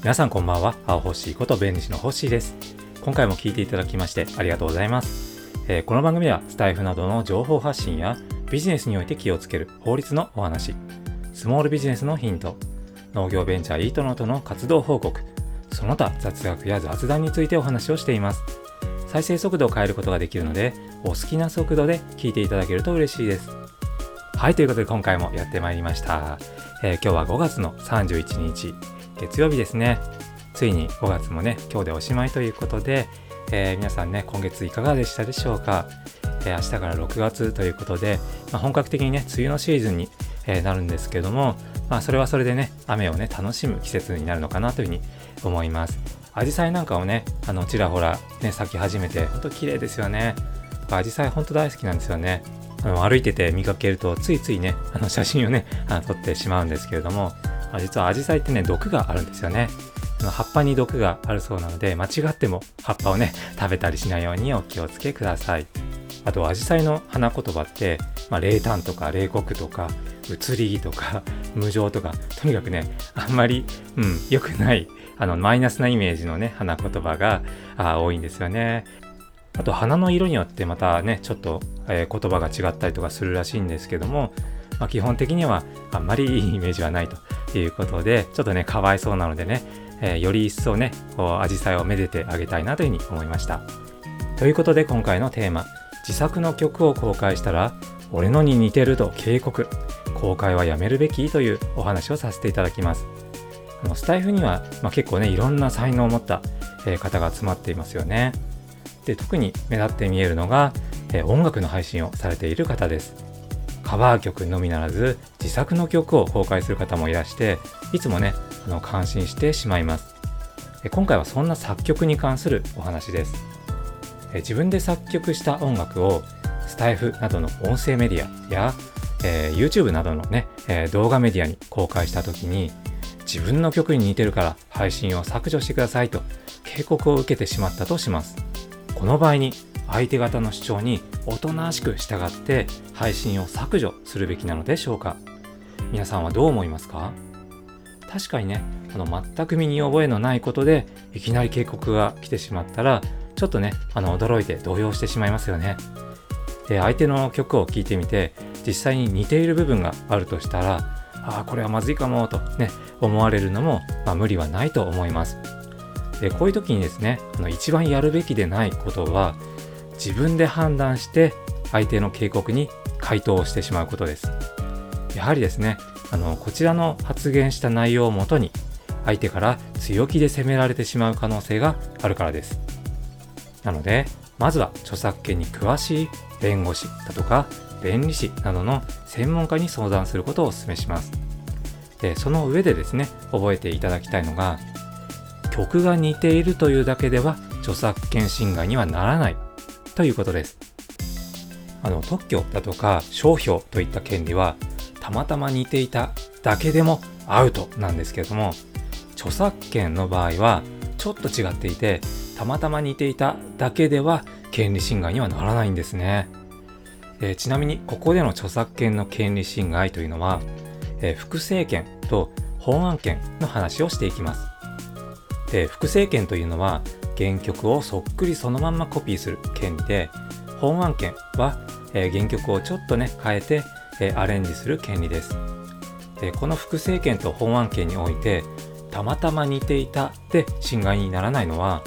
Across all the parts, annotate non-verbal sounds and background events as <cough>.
皆さんこんばんは。青星こと弁理士の星です。今回も聞いていただきましてありがとうございます、えー、この番組ではスタイフなどの情報発信やビジネスにおいて気をつける法律のお話。スモールビジネスのヒント。農業ベンチャーイートノートの活動報告。その他雑学や雑談についてお話をしています。再生速度を変えることができるのでお好きな速度で聞いていただけると嬉しいです。はいということで今回もやってまいりました。えー、今日は5月の31日。月曜日ですね。ついに5月もね今日でおしまいということで、えー、皆さんね今月いかがでしたでしょうか、えー、明日から6月ということで、まあ、本格的にね梅雨のシーズンに、えなるんですけどもまあそれはそれでね雨をね楽しむ季節になるのかなというふうに思います。アジサイなんかをねあのちらほらね咲き始めてほんと綺麗ですよね。アジサイほんと大好きなんですよね。あの歩いてて見かけるとついついねあの写真をねあの撮ってしまうんですけれども、実はアジサイってね毒があるんですよね。葉っぱに毒があるそうなので間違っても葉っぱをね食べたりしないようにお気をつけください。あとアジサイの花言葉って、まあ、冷淡とか冷酷とか移りとか <laughs> 無情とかとにかくねあんまり、うん、良くないあのマイナスなイメージのね花言葉があ多いんですよね。あと花の色によってまたね、ちょっと、えー、言葉が違ったりとかするらしいんですけども、まあ、基本的にはあんまりいいイメージはないということで、ちょっとね、かわいそうなのでね、えー、より一層ね、こう、アジサイをめでてあげたいなというふうに思いました。ということで今回のテーマ、自作の曲を公開したら、俺のに似てると警告、公開はやめるべきというお話をさせていただきます。あのスタイフには、まあ、結構ね、いろんな才能を持った、えー、方が集まっていますよね。で特に目立って見えるのが、え音楽の配信をされている方ですカバー曲のみならず自作の曲を公開する方もいらしていつもねあの感心してしまいます。今回はそんな作曲に関するお話です。自分で作曲した音楽をスタイフなどの音声メディアや、えー、YouTube などのね、えー、動画メディアに公開した時に自分の曲に似てるから配信を削除してくださいと警告を受けてしまったとします。この場合に相手方の主張におとなしく従って配信を削除するべきなのでしょうか？皆さんはどう思いますか？確かにね、あの全く身に覚えのないことでいきなり警告が来てしまったらちょっとね、あの驚いて動揺してしまいますよね。で、相手の曲を聴いてみて実際に似ている部分があるとしたらああ、これはまずいかもとね、思われるのも、まあ、無理はないと思います。でこういう時にですねあの一番やるべきでないことは自分で判断して相手の警告に回答をしてしまうことです。やはりですねあのこちらの発言した内容をもとに相手から強気で責められてしまう可能性があるからです。なのでまずは著作権に詳しい弁護士だとか弁理士などの専門家に相談することをお勧めします。でその上でですね覚えていただきたいのが曲が似ているというだけでは著作権侵害にはならない。ということです。あの特許だとか商標といった権利はたまたま似ていただけでもアウトなんですけれども著作権の場合はちょっと違っていてたまたま似ていただけでは権利侵害にはならないんですね。えー、ちなみにここでの著作権の権利侵害というのは、えー、複製権と本案権の話をしていきます。で複製権というのは原曲をそっくりそのまんまコピーする権利で本案権は、えー、原曲をちょっとね変えて、えー、アレンジする権利です。でこの複製権と本案権においてたまたま似ていたで侵害にならないのは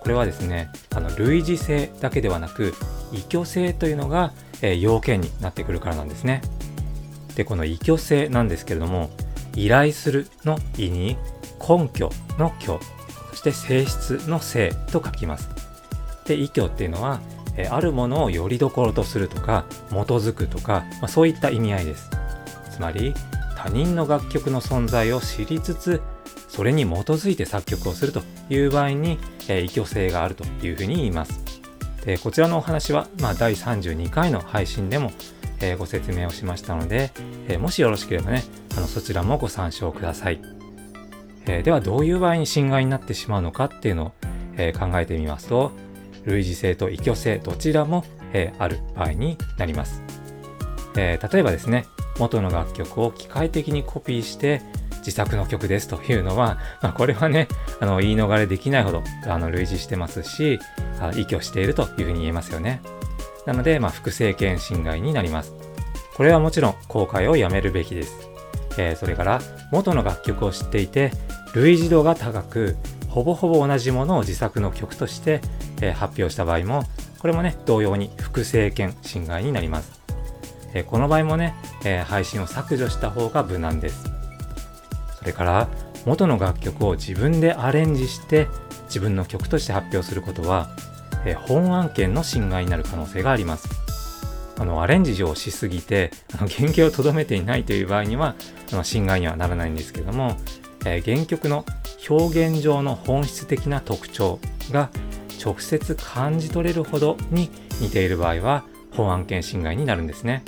これはですねあの類似性だけではなく異居性というのが、えー、要件になってくるからなんですね。でこの異居性なんですけれども依頼するの意に根拠の拠して性質の性と書きます。で、依拠っていうのは、えあるものをよりどころとするとか、基づくとか、まあ、そういった意味合いです。つまり、他人の楽曲の存在を知りつつ、それに基づいて作曲をするという場合に、え依拠性があるというふうに言います。でこちらのお話は、まあ、第32回の配信でも、えー、ご説明をしましたので、えー、もしよろしければね、あのそちらもご参照ください。えー、ではどういう場合に侵害になってしまうのかっていうのを、えー、考えてみますと類似性と異居性どちらも、えー、ある場合になります、え例えばですね元の楽曲を機械的にコピーして自作の曲ですというのは、<laughs> まあ、これはね、あの、言い逃れできないほど、あの、類似してますし、あ依拠しているというふうに言えますよね。なので、まあ、複製権侵害になります。これはもちろん公開をやめるべきです。えー、それから元の楽曲を知っていて類似度が高くほぼほぼ同じものを自作の曲として、え、発表した場合もこれもね同様に複製権侵害になります、え、この場合もね、え配信を削除した方が無難です。それから元の楽曲を自分でアレンジして自分の曲として発表することは、え本案件の侵害になる可能性があります。あのアレンジをしすぎてあの原型をとどめていないという場合にはあの侵害にはならないんですけども、えー、原曲の表現上の本質的な特徴が直接感じ取れるほどに似ている場合は本案件侵害になるんですね。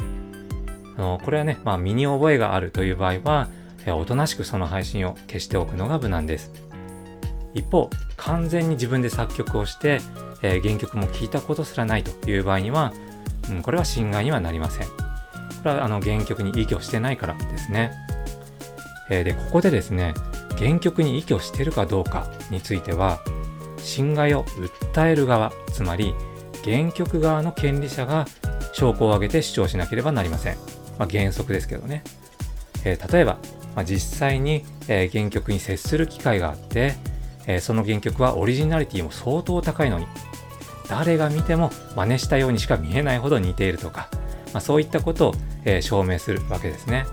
あのこれはね、まあ、身に覚えがあるという場合は、えー、おとなしくその配信を消しておくのが無難です。一方、完全に自分で作曲をして、えー、原曲も聞いたことすらないという場合には、うん、これは侵害にはなりません。これはあの原曲に依拠してないからですね。え、で、ここでですね、原曲に依拠してるかどうかについては、侵害を訴える側、つまり原曲側の権利者が証拠を挙げて主張しなければなりません。まあ、原則ですけどね。えー、例えば、まあ、実際に、えー、原曲に接する機会があって、えー、その原曲はオリジナリティも相当高いのに、誰が見ても真似したようにしか見えないほど似ているとか、まあ、そういったことを、え、証明するわけですね。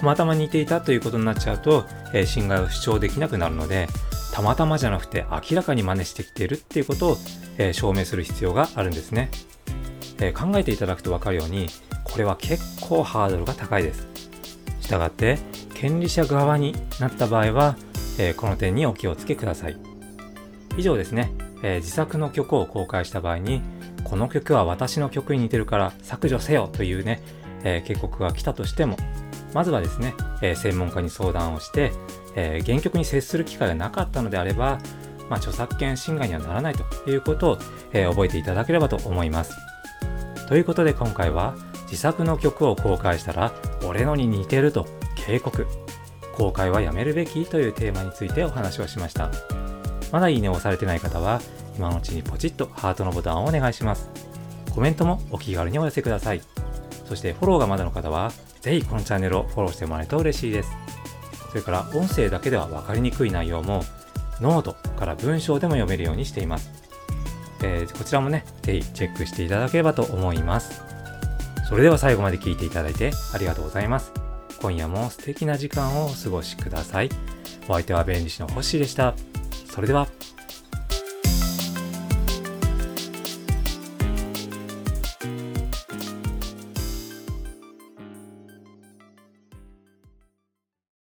たまたま似ていたということになっちゃうと、えー、侵害を主張できなくなるので、たまたまじゃなくて明らかに真似してきているっていうことを、えー、証明する必要があるんですね。え考えていただくと分かるように、これは結構ハードルが高いです。したがって、権利者側になった場合は、えこの点にお気をつけください。以上ですね。えー、自作の曲を公開した場合に、この曲は私の曲に似てるから削除せよというね、えー、警告が来たとしても、まずはですね、えー、専門家に相談をして、え原曲に接する機会がなかったのであれば、まあ、著作権侵害にはならないということを、え覚えていただければと思います。ということで今回は自作の曲を公開したら俺のに似てると警告公開はやめるべき？というテーマについてお話をしました。まだいいねを押されてない方は、今のうちにポチッとハートのボタンをお願いします。コメントもお気軽にお寄せください。そしてフォローがまだの方は、ぜひこのチャンネルをフォローしてもらえると嬉しいです。それから音声だけでは分かりにくい内容も、ノートから文章でも読めるようにしています。えー、こちらもね、ぜひチェックしていただければと思います。それでは最後まで聞いていただいてありがとうございます。今夜も素敵な時間をお過ごしください。お相手は弁理士の星でした。それでは。